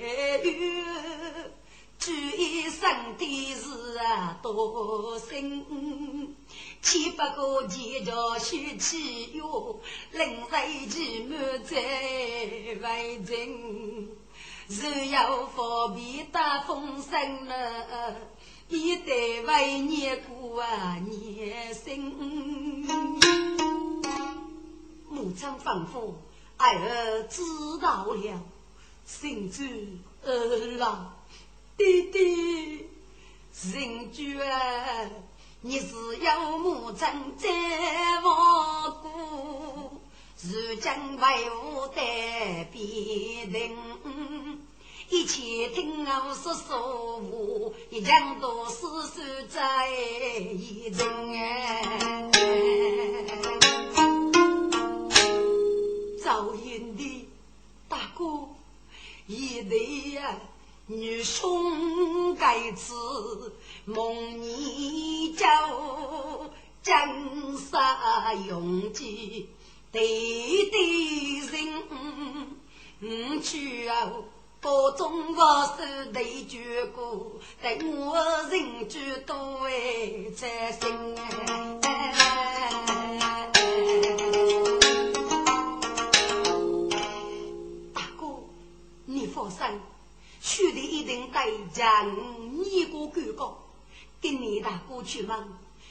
头雨，举一生的事啊多心。千百个钱叫许起哟，临水期满载为真，若要方便大丰盛了，一代为年过啊年生。母亲吩咐，儿知道了，心知儿郎，弟弟，人绝。你是有母亲在亡故，如今为吾代别人，一切听我说说话，一腔都是说在一人。赵云的大哥，一对呀，女兄该子。梦你叫江山永记，对对人，嗯去啊，高中我手对绝过，等我人就多哎在心大你放心，兄弟一定带将你过高高。跟你大哥去问，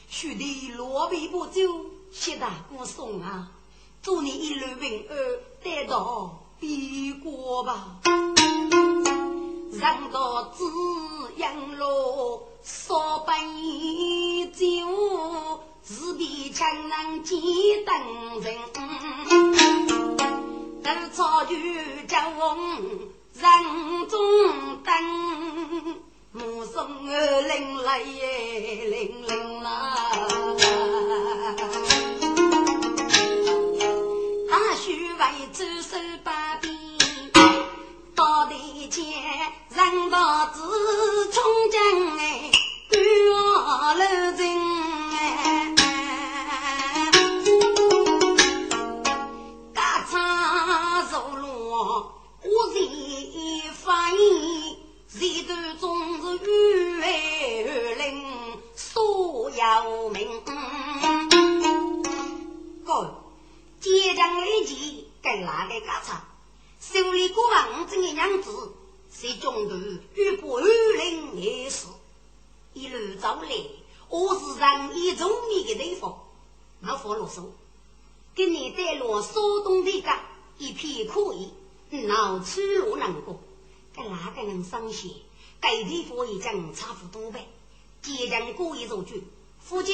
兄弟罗皮不走，谢大哥送啊！祝你一路平安，得到别过吧。让到紫阳路，少杯酒，自比强人几等人。斗草原叫红人中灯。目送儿领来耶，领领啦！大叔为走手把柄，到地前人道子冲进哎，断了人发言。这段总是雨儿淋，所有名。哥，坚强立气，跟哪个家差？手里过往这个样子，是中途遇破雨淋也是。一路走来，我是人一中意的地方，老佛啰嗦，给你带路苏东的个一片可以，老出路难过，该哪个能上线？该地方已经差不多呗。即将过一周句，夫妻，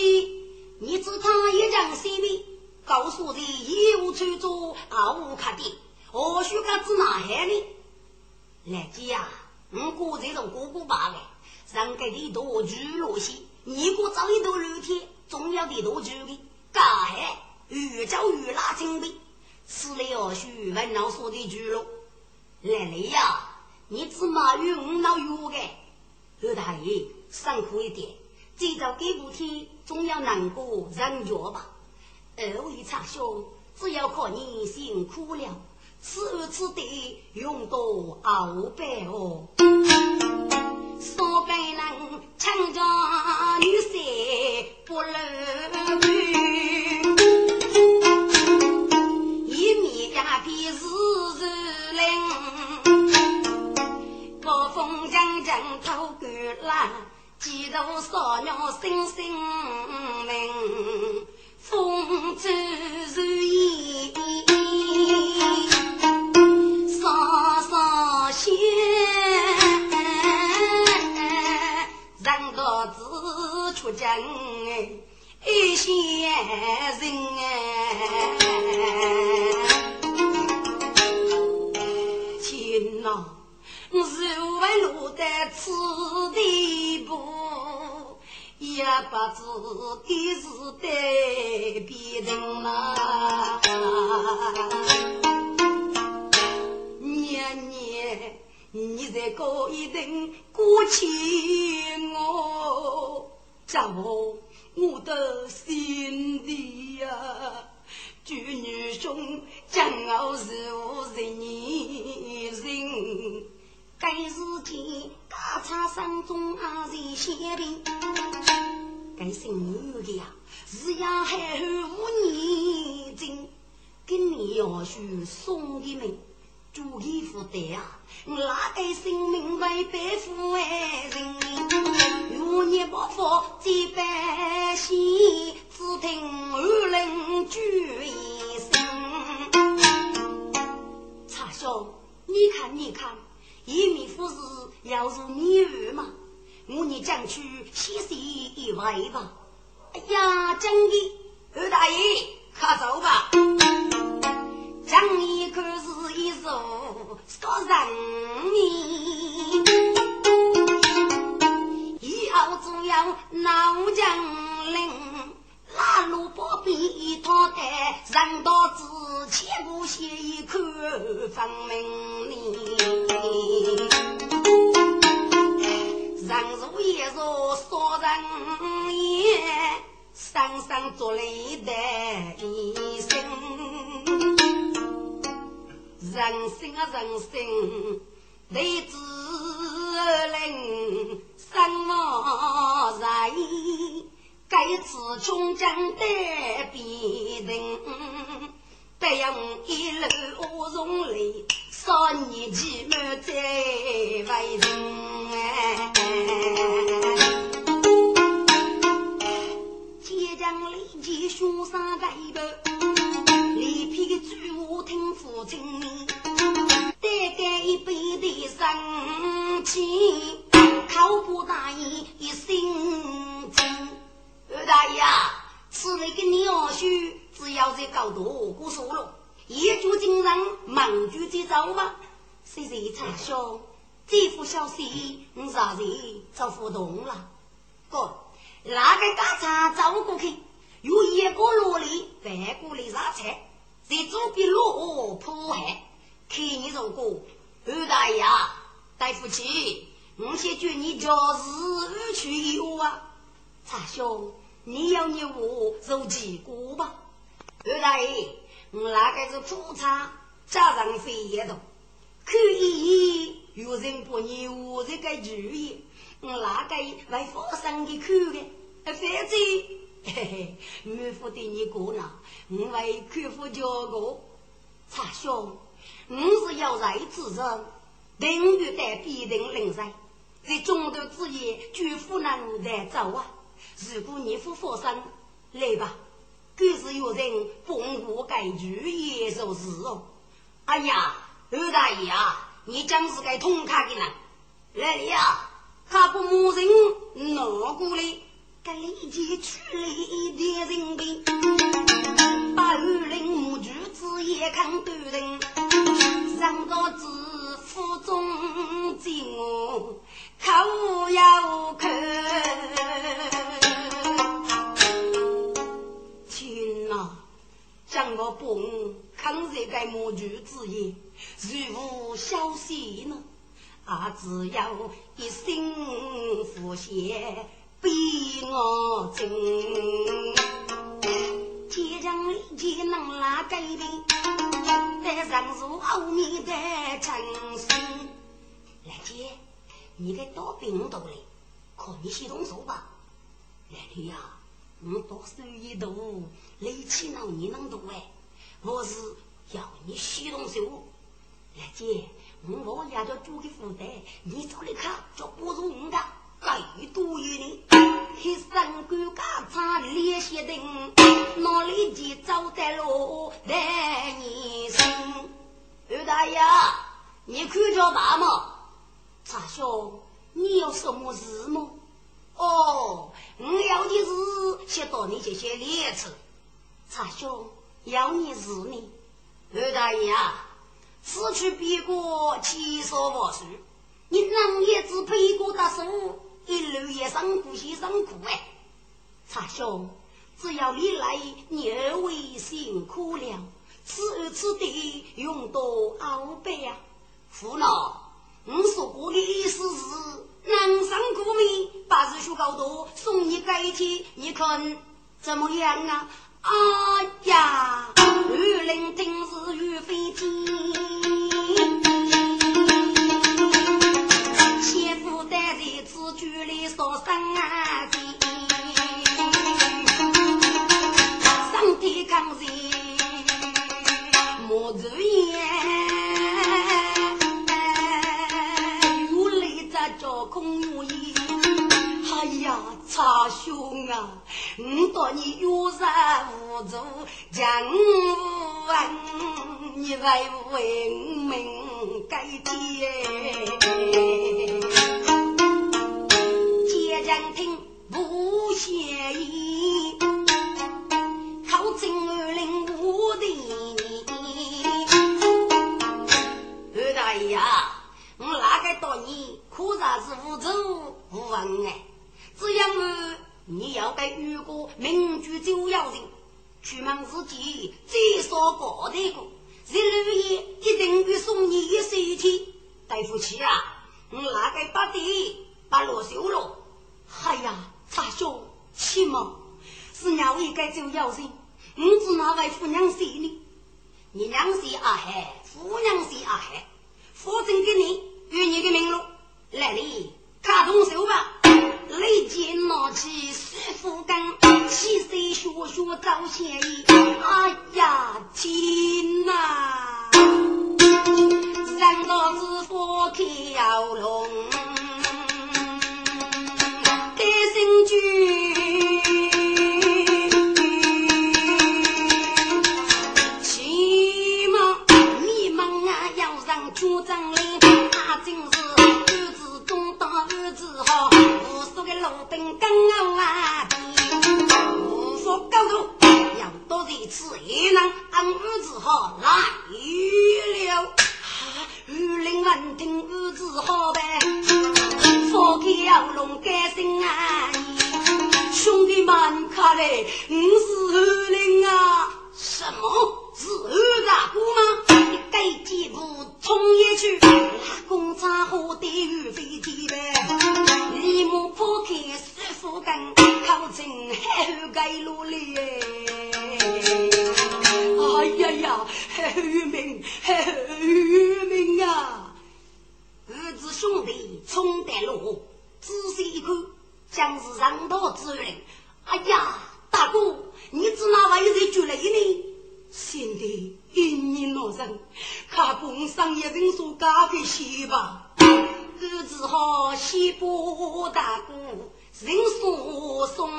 你只他一张心里，告诉你一无出租，二无卡的，何须他子哪海呢？来姐呀，我过这种过过罢了，上给的多聚落些。你过早一多热天，重要的多久的？该越早越拉精的，吃了许文老说的句喽。来来呀，你只马与我老约的，二大爷辛苦一点，这早给不天，总要难过人脚吧。二位长兄，只要靠你辛苦了，此此地用多熬百哦。少白人强将女婿不乐将将偷干了，几度少鸟声声鸣，风吹雨衣，沙沙雪。自出征一线人，我为落得此地步，也不知的是得别人呐，年年。你在高一等过去我，叫我我的心里呀，祝女兄将我是无人人，该是间大差山中阿人先兵，该姓女的呀，是呀还无年金，给你要许送的命。主义负担啊，哪个心明白背负爱人？如年不福几百姓，只听二人聚一声。茶兄，你看你看，一米夫子要如你儿嘛？我你将去洗洗一回吧。哎呀，真的，二大爷，快走吧。将你可是一座杀人命，以后只要闹将领，拉路不必他的，人到之前不写一口分明哩。人如也若杀人也，生生做累的一生。人生啊，人生，得子灵，生我人，该次终将得必人，不用一路容泪，少年寂寞再为人。铁匠立即凶杀该个，里皮的主我听父亲。再干一杯的生气，口不答应一心真。二大爷，此那个鸟婿，只要在搞多过说了，一举惊人，忙举就走吧。谁谁查兄，这副消息，我啥人就不动了？哥，那个家产走过去，有一个萝莉翻过来杀菜，在左边落河破害。看你如果二大爷，对不起，我先祝你家事无去有啊。查兄，你要你我受几过吧？二大爷，我那个是苦茶，加上费也多，可以有人不你我这个主意，我那个为发生的苦的，反正嘿嘿，没负得你过呢，我为客户交过，查兄。我是要在之人，等于带必定灵在，在中途之夜，绝不能带走啊！如果你不发生，来吧，更是有人帮我改句也就是哦。哎呀，二大爷啊，你将是该痛快的呢。来呀，他不骂人拿过来，该立即取来一点人民把二零母猪子也看断人，上到知府中进我，口要口。天哪，将我帮看这个母举子也，如无消息呢？啊！只要一心福谢，比我真。街上立即能拉改的，在上树后面的城市。来姐，你该多病多嘞，可你先动手吧。来女呀，我多手一度，力气闹你能多哎，我是要你先动手。来姐。我也叫做的负担，你找来看就不如我的，该多于你。一生官家产列些人，哪里去走在路带你生？二大爷，你看着爸吗？查兄，你有什么事吗？哦，我要的是先到你这些列车。查兄，要你是你，二大爷。此去别过，千说万说。你能也只背过大书，一路也辛苦些辛苦哎。查兄，只要你来，你二位辛苦了。此此地用多傲背呀。胡老，我说过的意思是，南山过米，把日学高多，送你改天，你看怎么样啊？哎呀，玉林真是玉飞天，举里说声啊上天降罪莫如烟，有泪在叫空无言。哎呀，查兄啊！我到你有杀无助，将我问你为为民改天，接将听不协议，靠近二零五的你，二大爷啊，我哪个到你可算是无助无问哎，只要我。你要给如果民主就要人，出门之前最少搞得个，日日夜一定会送你一水钱。对不起啊，我那个把地把落修了。哎呀，大兄，起码是哪一个就要人？我只那位姑娘谁呢？你娘是阿海，夫娘是阿海，否则给你与你的名录，来你看动手吧。立即拿起师傅根，起身学学找先意。哎呀，天哪！三个师傅跳龙，路灯刚好啊，无法高度，要多一次也能俺儿子好来了。玉林闻听儿子好呗，放开龙肝心啊！兄弟们看来，我是玉林啊，什么？是二大姑吗？你该几步冲也去，公差和地狱飞天呗。立马破开师傅根，靠近后盖路里。哎呀呀，渔民，渔民啊！儿子兄弟冲得路，仔细一看，将是上道之人。哎呀，大哥，你只哪位在举雷呢？现在一年老人，看工商一人说咖啡西吧。儿子好西部大哥，人所送，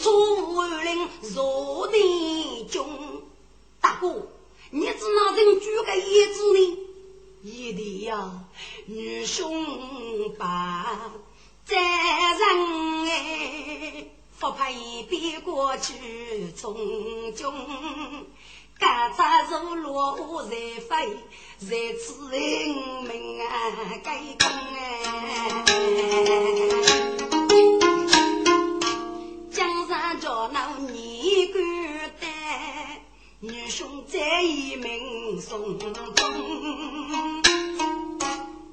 出令入地中。大哥，你只拿人举个叶子呢？一定呀，女兄把责任哎，不配别过去从军。干柴如落在飞，在此人民啊该功哎。江山叫那你孤单，女兄在一命送终。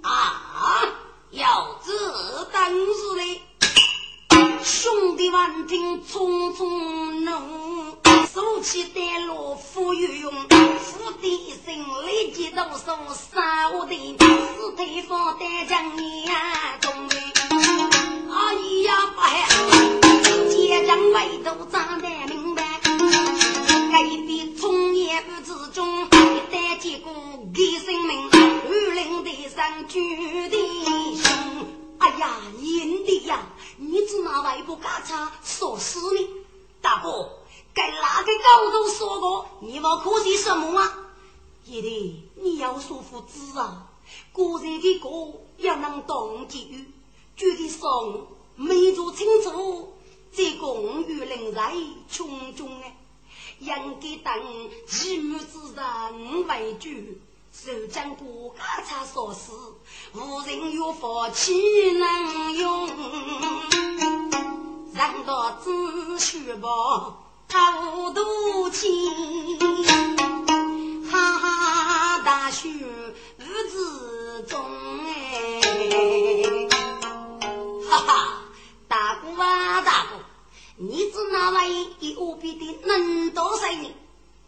啊，要子等日嘞，兄弟万听匆匆弄。手起丹炉付有用，付的声立即动手杀我的死对方单将眼中的，哎呀不接将外头长得明白，该的从业不之中，一旦结果给生命，二零的上举的凶，哎呀，阴的呀，你只拿外部干啥说事呢，大哥。该哪个高头说过？你们可惜什么啊？爷爷，你要说服子啊！个人的歌要能动机遇，举的送没做清楚，这公于人在穷中哎，应该等一母之人为主，受将不家产所死，无人有福岂能用？人道只需报。他无度情，哈哈大雪无子中哎，哈哈，大哥啊大哥，你只那位一无比的能多少人？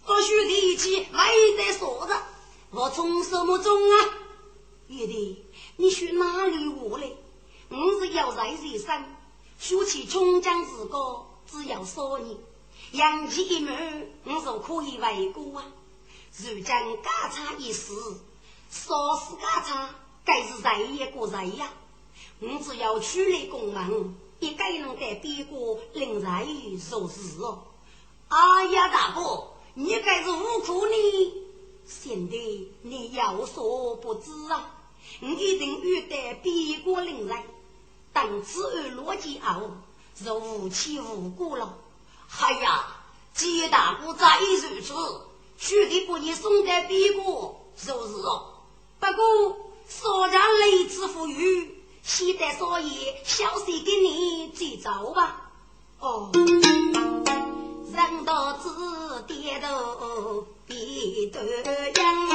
不许提起，还在说着，我从什么中啊？爷爷，你去哪里我来？我是要在人生，说起穷江之歌，只要说你。扬起一门，我说可以为过啊。如今家产一事，杀死家产，该是谁也过谁呀？我只要出来功名，一个人在边国领人做事哦。哎呀，大哥，你该是无辜呢。现在你有所不知啊，你一定欲得边国领人，等此而落劫后，是无期无辜了。哎呀，既然大哥再如此，须得把你送在别国受是。不过，少家雷子富裕，现在少爷小息给你接走吧。哦，人道子点头别端阳，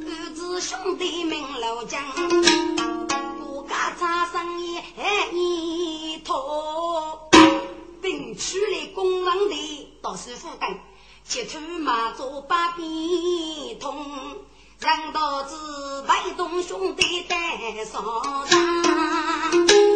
儿子兄弟明老将，不家差生意一。托并取来公文的到师傅跟，切出马做把柄通，让道子陪同兄弟带上场。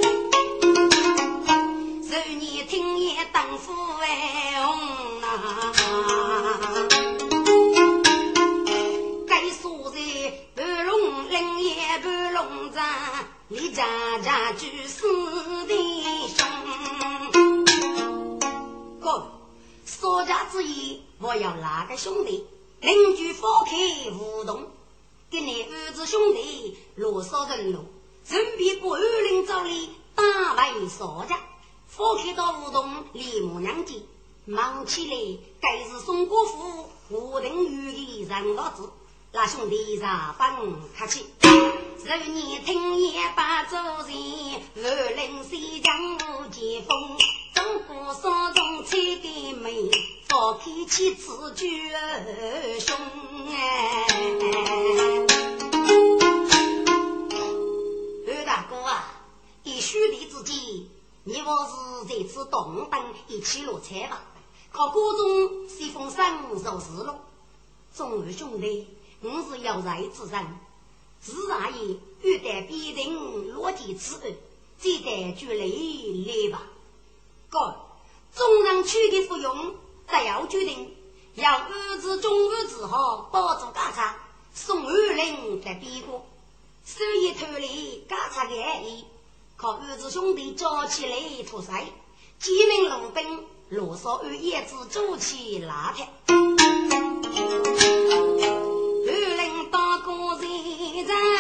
我是要财之人，自然也欲待必定落地之恩，记得就来来吧。哥，众人取的服用，再要决定要儿子中午之后保住家产，送二人在边国。手一偷里嘎擦个衣，靠儿子兄弟叫起来屠杀，几名路兵罗少与叶子走起拉开，二人大哥在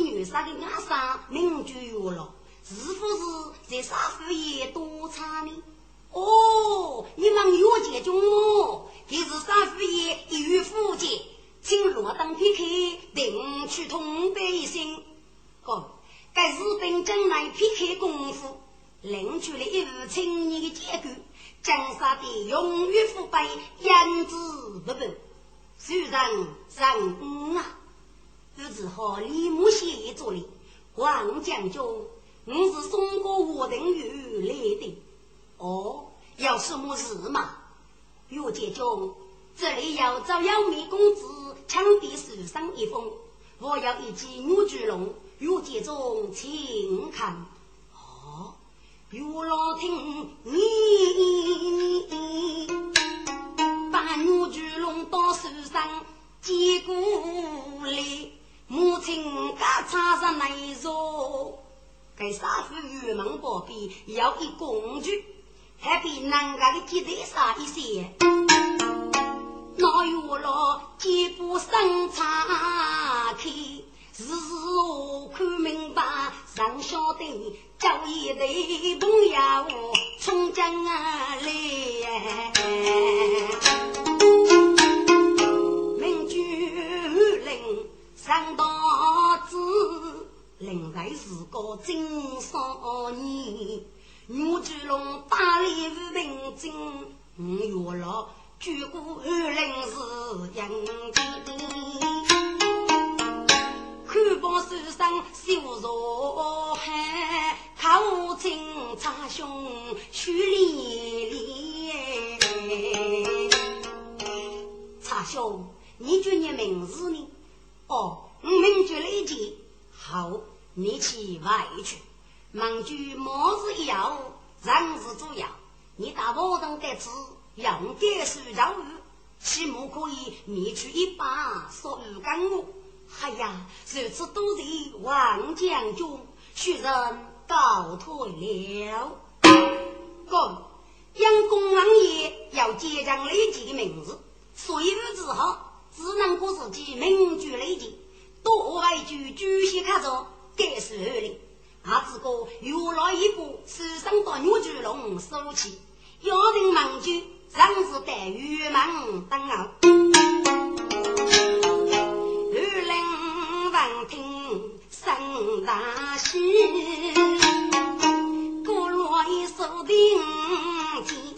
女杀的阿三名就有了，是不是在杀夫爷多差呢？哦，你们有解中哦，这是杀夫爷一语福建，请罗当 PK，定去同百姓。哦，该日本将来 PK 功夫，领取了一副青年的结构，江山的永远腐败，言之不笨，虽然人啊。不知好李木贤做的，王将军，我是送过我等玉来的。哦，有什么事嘛？岳将军，这里要找姚明公子抢地书上一封，我要一记牛巨龙。岳将军，请看。哦，岳老听你把牛巨龙到书上接过来。母亲家插上内座，给杀父玉门宝贝要一工具，还比男家的鸡蛋少一些。那有了几步生茶开，日日看明白，上晓得叫一对朋友从家来。上道子，另外是个金少年，岳巨龙打理无平静，五月老举过二零是杨金，看榜手上绣着汗，口金插胸须连连。插兄，你叫你名字呢？哦，我明觉了一件，好，你去外去。忙句毛子一要，人是主要。你打保证得吃，用点水绕鱼，起码可以灭去一把所有干物。哎呀，如此多谢王将军，许人告退了。哥，杨公王爷要接掌雷吉的名字，所以之后。只能靠自己，命主雷劫；多爱就继续看着，该世侯令。俺自个又来一步，提升到玉柱龙收起，要人问就正是待玉门等候。侯令闻听生大喜，各然一手定天。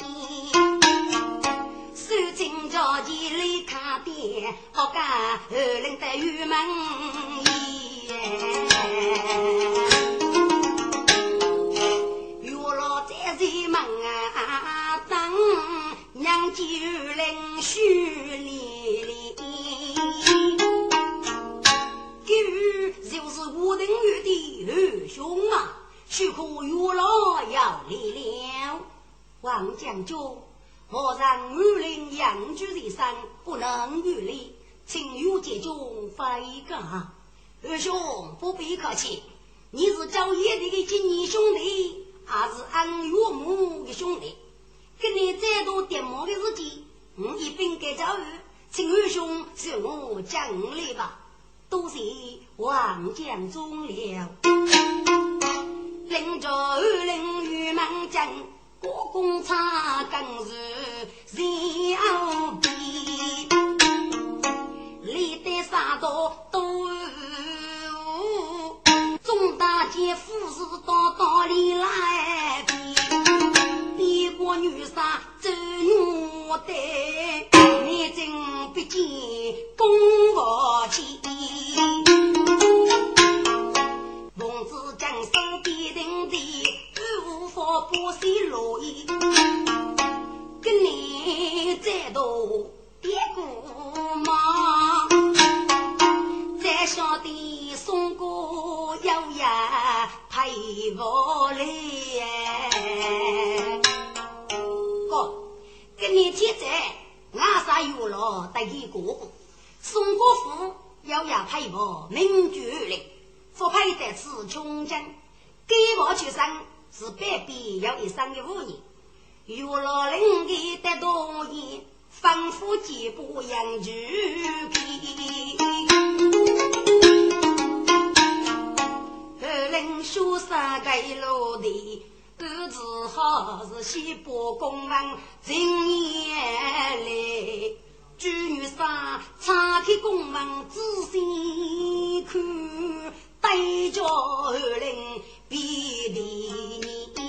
点，好干后领得玉门月老在前门啊等，娘舅领须连连。今就是武定玉的二兄啊，许可月老要来了，王将军。何让女人养居在身，不能与离，请与姐中飞岗。二兄不必客气，你是赵爷的亲弟兄弟，还是俺岳母的兄弟？跟你再多点毛的事情，我一并给教育，请二兄受我奖励吧。多谢王将忠了，领着二领玉门将。国公差更是小弟，历代杀多都中大街富士到道里来比，比过女杀走我的，你真不见公婆气。不是乐意跟你再多点过嘛，再晓得送个幺呀陪我来。哥，跟你天在俺啥有了得一个个，送个福幺呀陪我名绝来，不配在此穷江，给我去生。是百比要一生的五年，月老人给的多言，吩咐几步养猪皮。二人说三个落地，儿子好是西北公文今夜来，朱女士岔开公文仔细看，对着二人比的。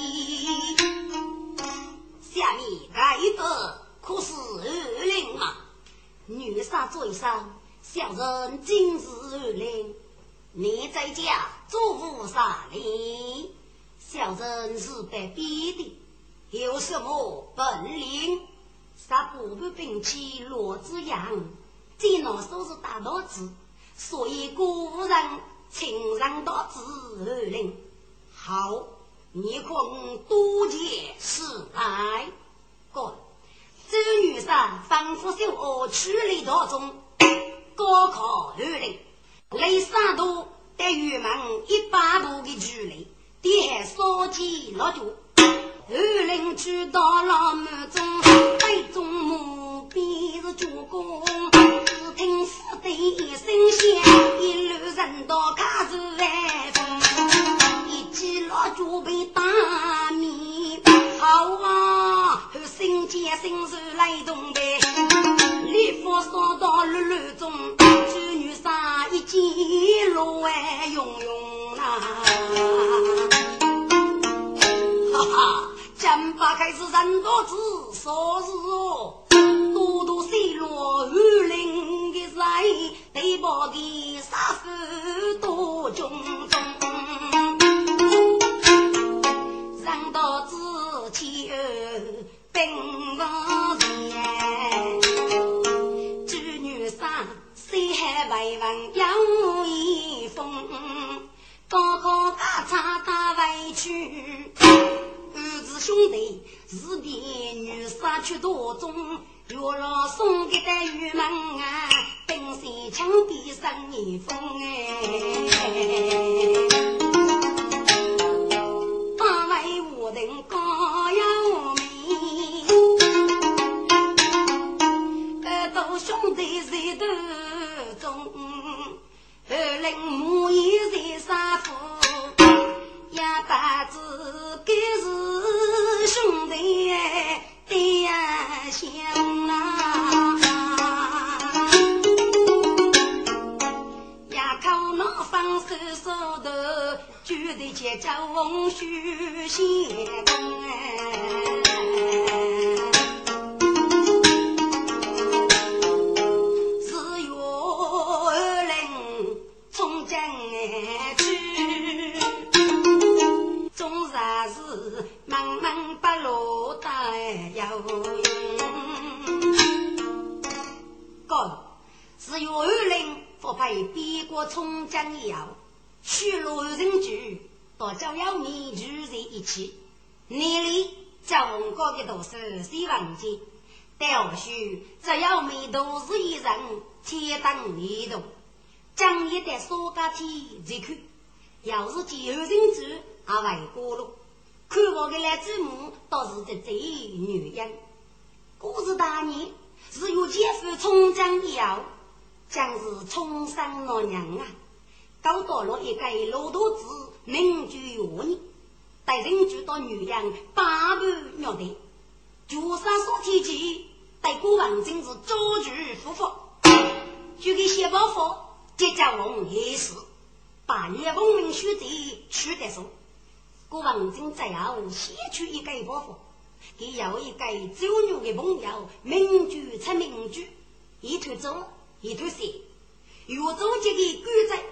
下面来的可是二令啊！女杀最上，小人今日二令。你在家做无啥哩？小人是被逼的，有什么本领？杀步步兵器罗子阳，见那手是大刀子，所以古人请上刀子二令。好。你可多见事来，哥，周女士仿佛受我处理当中，高考二零，离山多得玉门一百步的距离，点烧鸡落脚，二零去到老门中，杯中木便是主公，听四对一声响，一路人到卡子来。几老就被打面，好啊！新见新手来动呗，礼服烧到绿绿中，织女纱一件罗哎用用啊！哈哈，真把开始人多子说是哦，多多水落雨淋的人，对包的杀夫多种种。到子前并不前，织女衫西海为文有一封，高考大差大委屈，儿子兄弟是的女杀去多中，月老送给的玉门啊，冰山墙壁生意风哎。在后先取一个包袱，给要一个周牛的朋友，名居出名居，一推走。一头蛇，有中间的狗仔，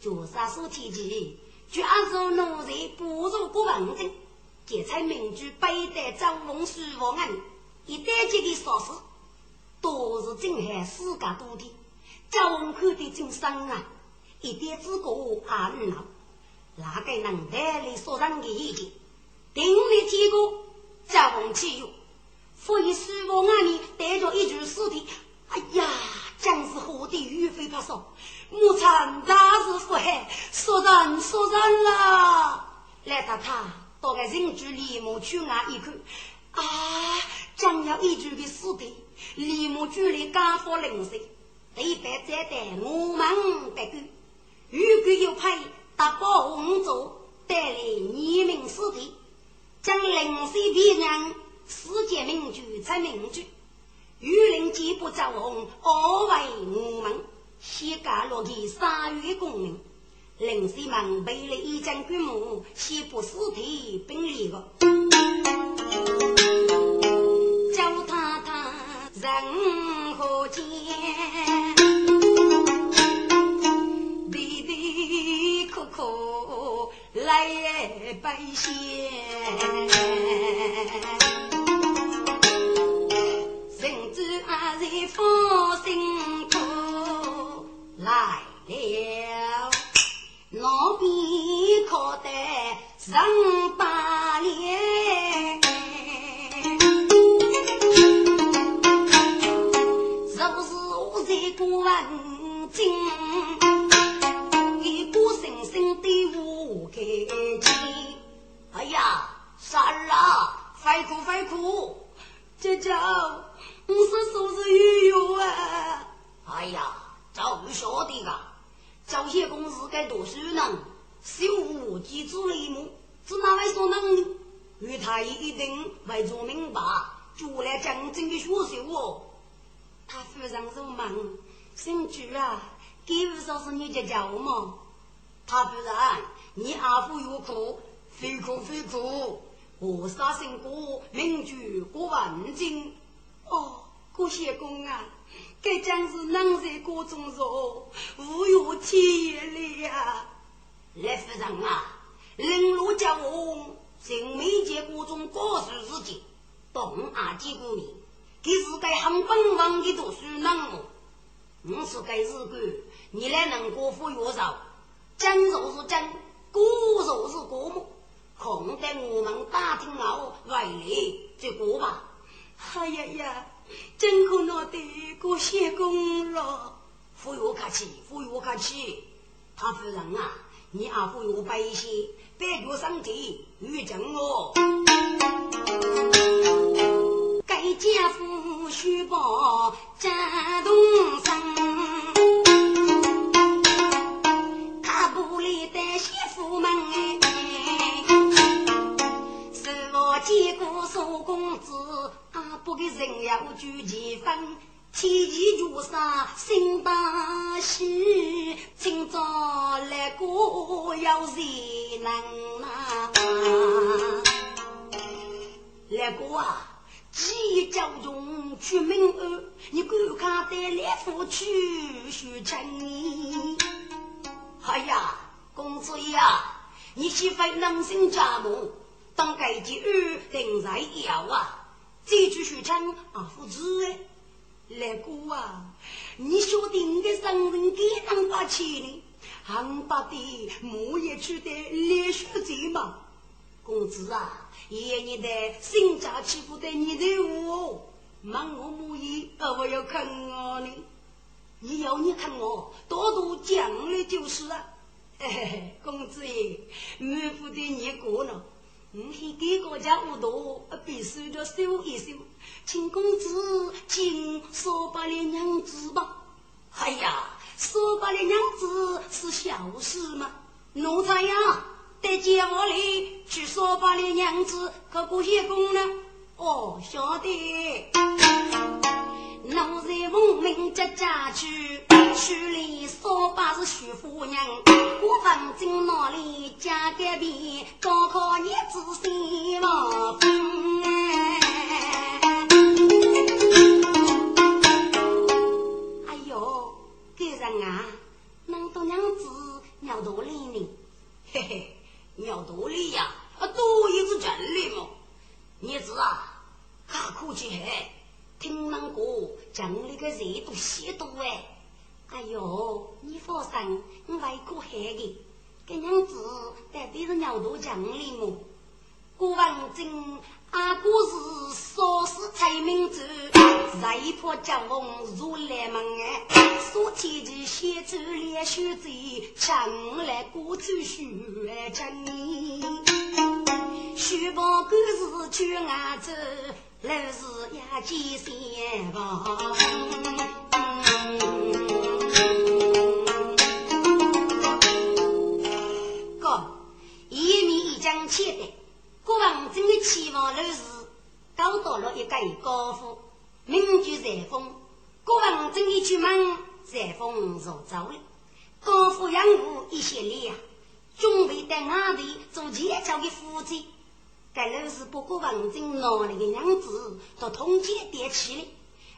就杀所提及，抓住奴才，不入国王阵，劫财民居，背带张龙书王案，一旦这个少事，都是震撼世界多的。张龙看的真伤啊，一点之过暗恼，哪个能带来所长的意见？定力提高，张龙气哟，所以书王案里带着一具尸体，哎呀！将是何地欲飞他说：“牧场大事不害，说人说人了。来到他到个人居李牧去那一看，啊，将要一具的尸体。李牧居里家父临死，一般再带我们不管。如果有派大包红烛带来匿名尸体，将临死别人世界名句成名句。”玉林既不走红，何为我们？先嫁落去三月功名，临时门背了一张棺木，先不尸体并列个。叫他他人何见？来拜仙。福星苦来了，那边可得人把脸，是不是我在过问呀，三儿啊，快哭快哭，姐姐。我是说是鱼哟啊！哎呀，早晓得个，早些公司该读书呢，修武记住雷目，是哪位所能的？与他一定会做明白，就来真正的学习哦。他非常肉忙，姓朱啊，给不说是你家家务吗？他不然，你阿父有苦，非苦非苦，我杀生过，名居过万金。哦，郭谢公啊，该将是能在歌中说，无有天眼了呀！来夫人啊，人如家翁，从没见国中高手之间，东阿几个人，给是该很奔忙的读书人哦？我是该日子，你来能过富有少，讲就是讲，过就是过么？空得我们打听后，为来就过吧。哎呀呀，真可恼得过谢公了！服务客气，服务客气。他夫人啊，你阿服务百姓，百度身体遇正哦。该家父须报战东生，他不理得媳妇们是我见过苏公子。不给人要举几分，天地主杀心大喜，今朝来过要谁能啊？来过啊！几朝中出名儿，你敢看得来夫去许成你？哎呀，公子呀，你媳妇能生家母，当该几儿定在要啊！这句说唱啊，父子哎，来哥啊，你晓得你的生人给人把钱呢？俺把的木也取得连续罪吗？公子啊，爷你的新家欺负的你的我，忙我母爷，我要看我呢。你要你看我，多多奖励就是啊。嘿嘿嘿，公子爷，满腹的你过了。你去给国家五多，必须得修一修，请公子请说把你娘子吧。哎呀，说把你娘子是小事吗？奴才呀，得接我里去说把你娘子可过些功呢。哦，晓得。奴才奉命接家去。娶里说把是徐夫人，我问进哪里家隔壁高考日子心忙哎哎呦，给人啊，能多娘子尿多里呢？嘿嘿，尿多里呀，啊多也是真理嘛。儿子啊，卡苦去嘿，听那个讲那个热度些多哎。哎呦，你放心，我外过海的，这娘子到底是鸟多强里么？古文正阿哥是少时才名字，在破家翁入来门哎，所提的写出连续字，强来过走学真。书包干是去外走，老是要见三房。讲起来，国王真的期望楼市搞到了一个高峰，名居在峰。国王真的去问在峰入走了，高富养武一些力啊，准备在外地做前朝的夫妻。该楼市不过王真拿那个娘子都通奸点起了，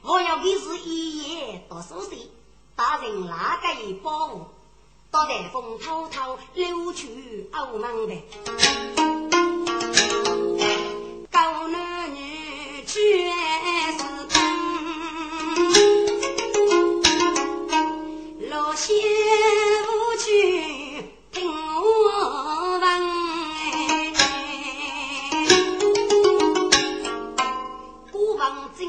我要给是一夜到手岁，大人哪个也保护？到台风滔滔流去澳门的，却是坑，老先夫去听我问，古往今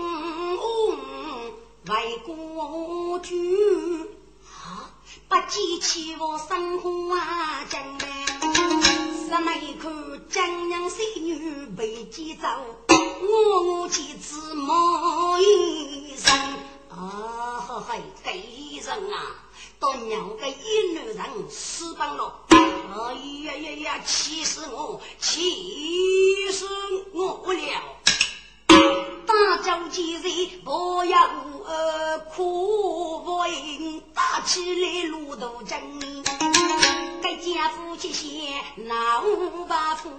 为国君。不记起我生活啊，江南，十妹看江娘三女被劫走，我我妻子冒一声，啊哈嘿，给人啊，到娘个一女人。死帮了，哎呀呀呀，气死我，气死我了。大叫几人。不要呃苦不应，打起来路途真。该家夫妻先闹把夫，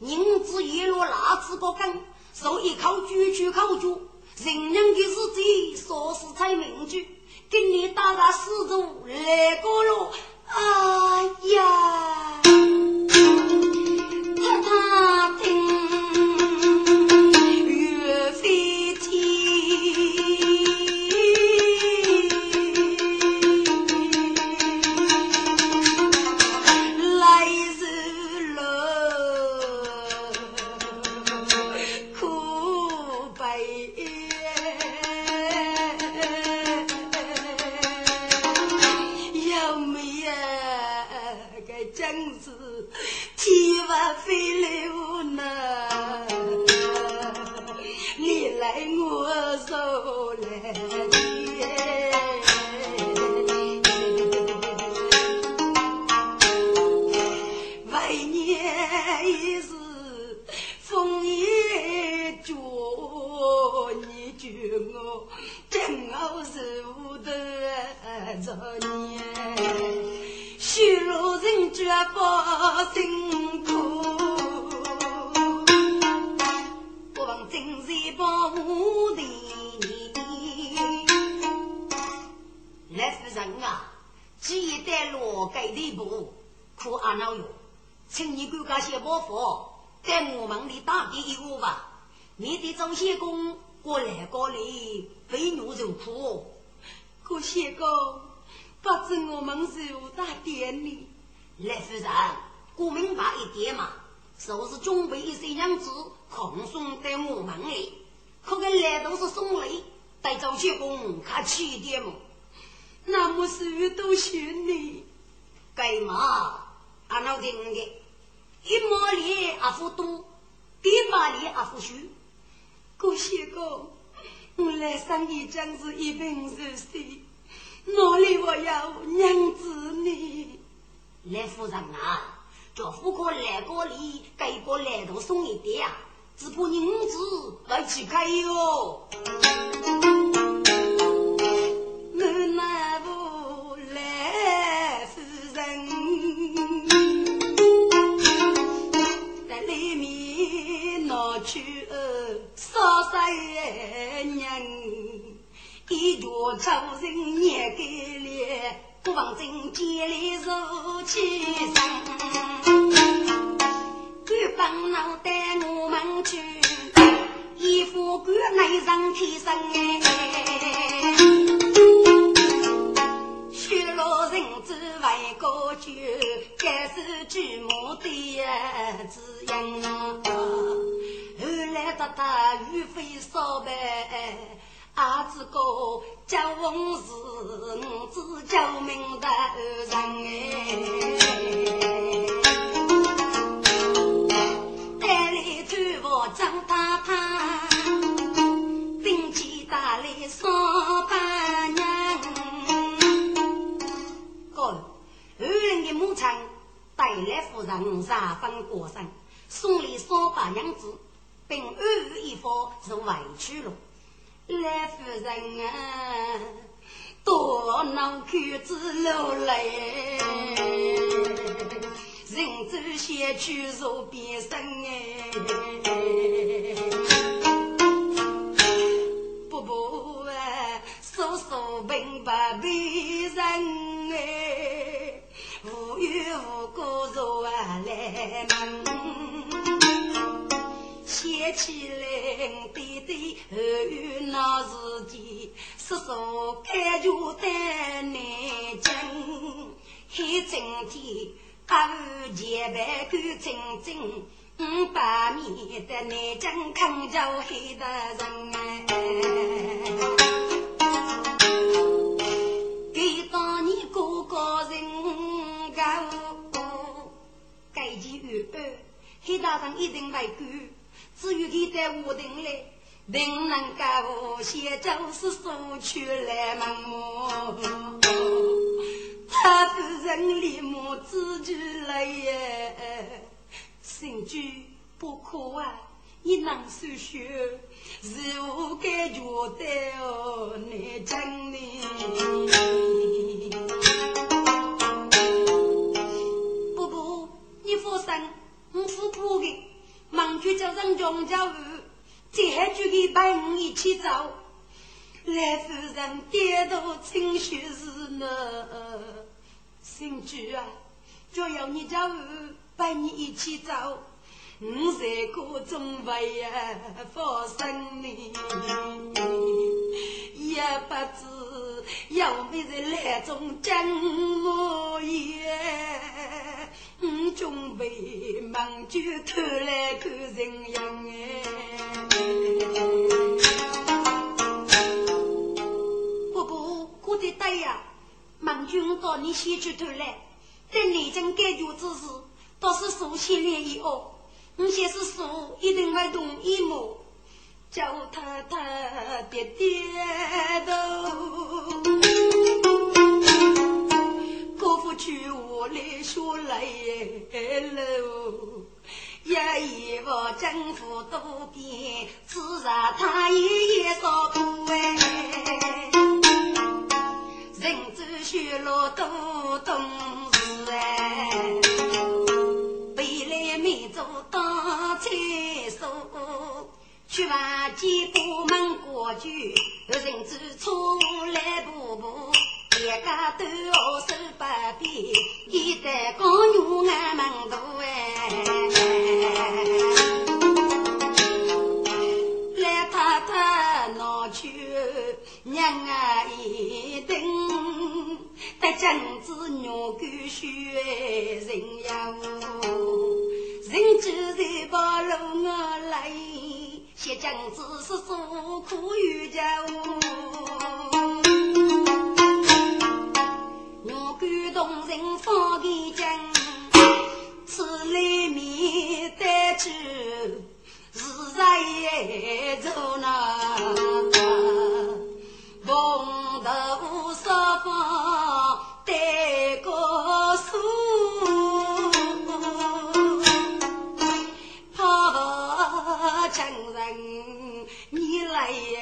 人之一落拉子不干，所以靠句句靠住。人人的日子说是才名句，今年大大四足来个了，哎呀，记得罗盖的步，可阿老哟，请你赶快些包袱，带我们的大地一屋吧。你的张先公过来过来，为奴受苦。可先公，不知我们受大典呢？来夫人。我明白一点嘛，就是准备一些样子，空送给我们的。可个来都是送礼，带走些工，看起点么？那么是都选你，该嘛？俺老听的，一毛里阿福多，一把里阿福少。顾先公，我来生意真是一贫如洗，哪里我要娘子呢？来夫人啊！叫富哥来个礼，给个来头送一点啊！只怕银子来去开哟。三人，一脚抽人捏给脸。不忘正街里如起身，官帮脑带我们去，衣服官内上贴身，血落人子为国救，该是举目的子样啊，来得他玉飞烧白。阿子哥叫翁是我子救命的人哎，带来团伙张大堂，兵器带来双伴娘。哥，二人的母亲带来夫人三分过生，送礼双伴娘子，并安抚一方是委屈了。来夫人啊，多能看子落来，人走先去如变身哎，起来，对对，后有那时间，叔叔开酒在南京，黑整天，阿五结伴干正正，五百米在南京看着黑的人啊，给当年哥哥人家务，该几月黑大人一定来管。至于他在屋顶里，定能够写就是说出来嘛。他是人立马自己来耶，心居不可啊，你能收学，是我该觉得哦，你真的。不不，生，五夫婆的，忙去叫人穷家户，再举个陪我一起走。来夫人低头称许是呢，姓朱啊，就要你家户陪你一起走。我在锅中为呀放生你，也不知有没在来中将我也。就偷来看人样哎。伯伯，过得对呀，忙君到你先去偷来，等你将解决之时，倒是数千年以后。你先是说一定会同意么？叫他他别点头。哥夫去我来说来喽，也一我政府多变，自然他也也少多哎，人走血路多懂事哎。厕所，去把几部门过去，人子出来步步，一家都好手把边，一代高女俺门头哎，得将子女狗血人呀人住在八路我来，写将子是诉苦与家。我感动人放的将，此里面得知是在做那风头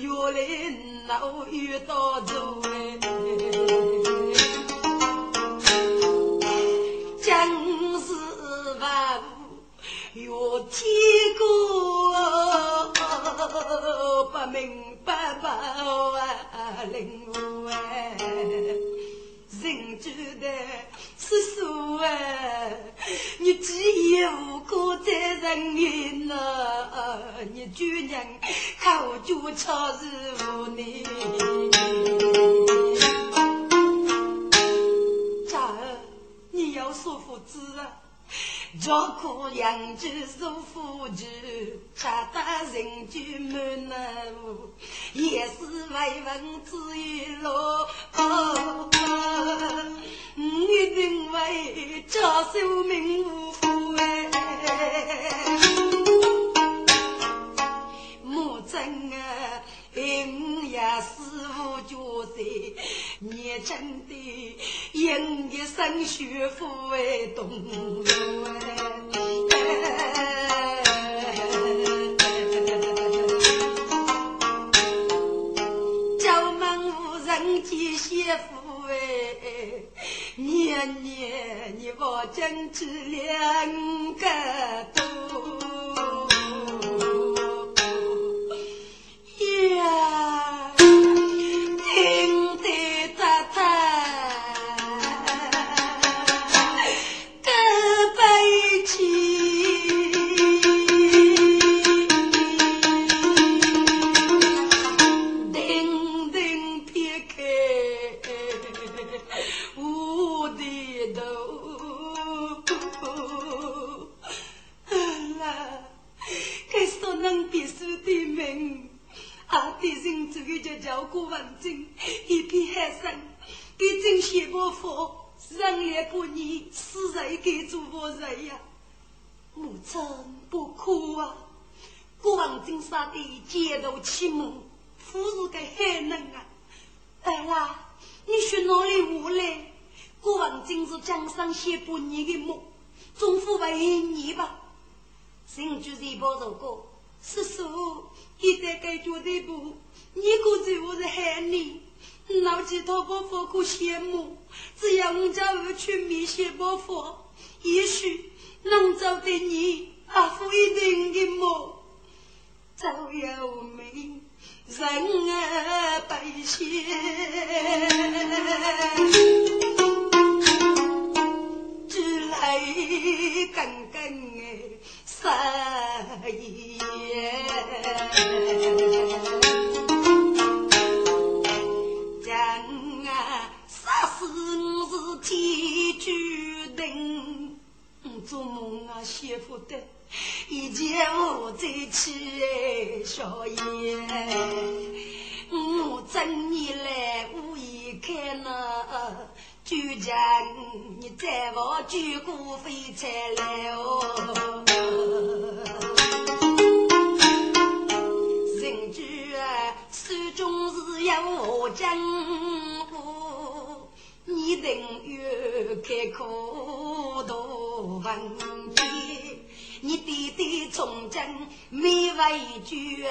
原来老遇到错哎，真是万有天过。不明白不领悟哎，人觉得是说哎，你既也无辜在人面呐，你居然口就超是无你。家儿，你要说服子啊，若可养居如富居，恰得人居满南屋，也是为文子一路。我一定为家寿命无负哎，母亲啊！因也是无角色，年轻的因一生学富为动叫门无人见媳妇哎，年年你我争取两个多。过文经，一多问题，你弟弟从今没畏惧！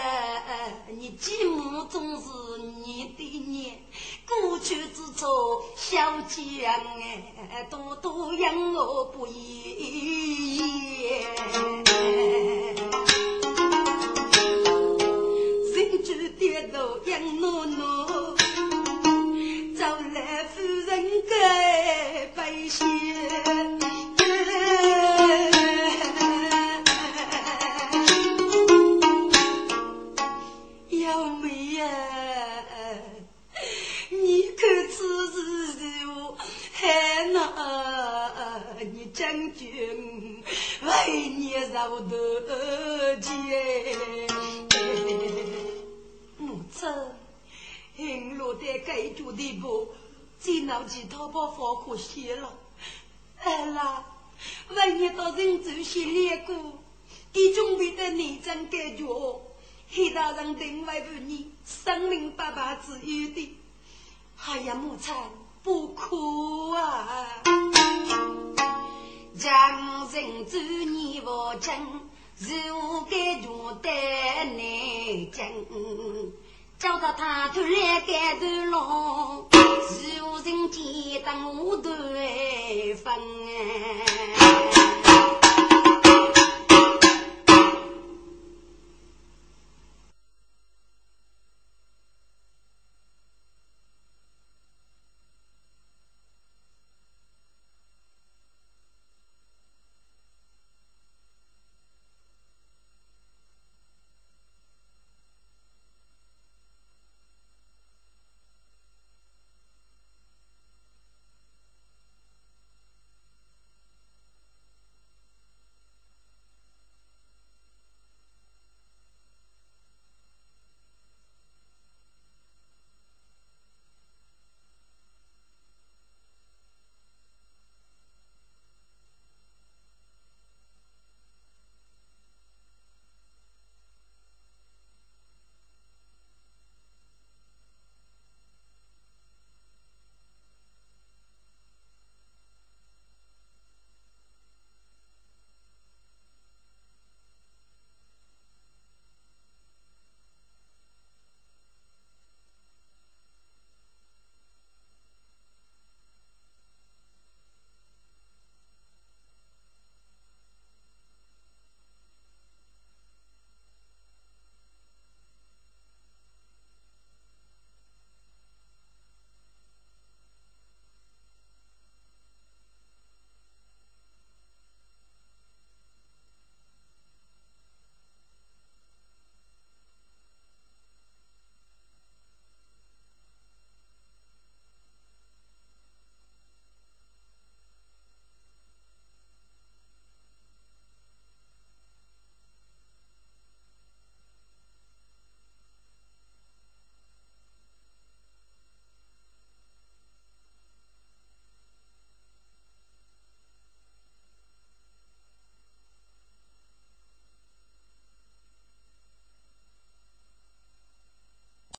你继母总是你的念，过去之错小姐哎，多多养我不言。人就跌倒养诺诺。你受得起？母亲，平落在该住的不？见脑其他把发可写了，哎啦，万一到人走些练过，给准备的内脏感觉，黑大人另外半年生命白白自由的，哎呀，母亲不哭啊！将人走你我真，如感觉的内脏。叫他他突然感动了，是无人见得我头分。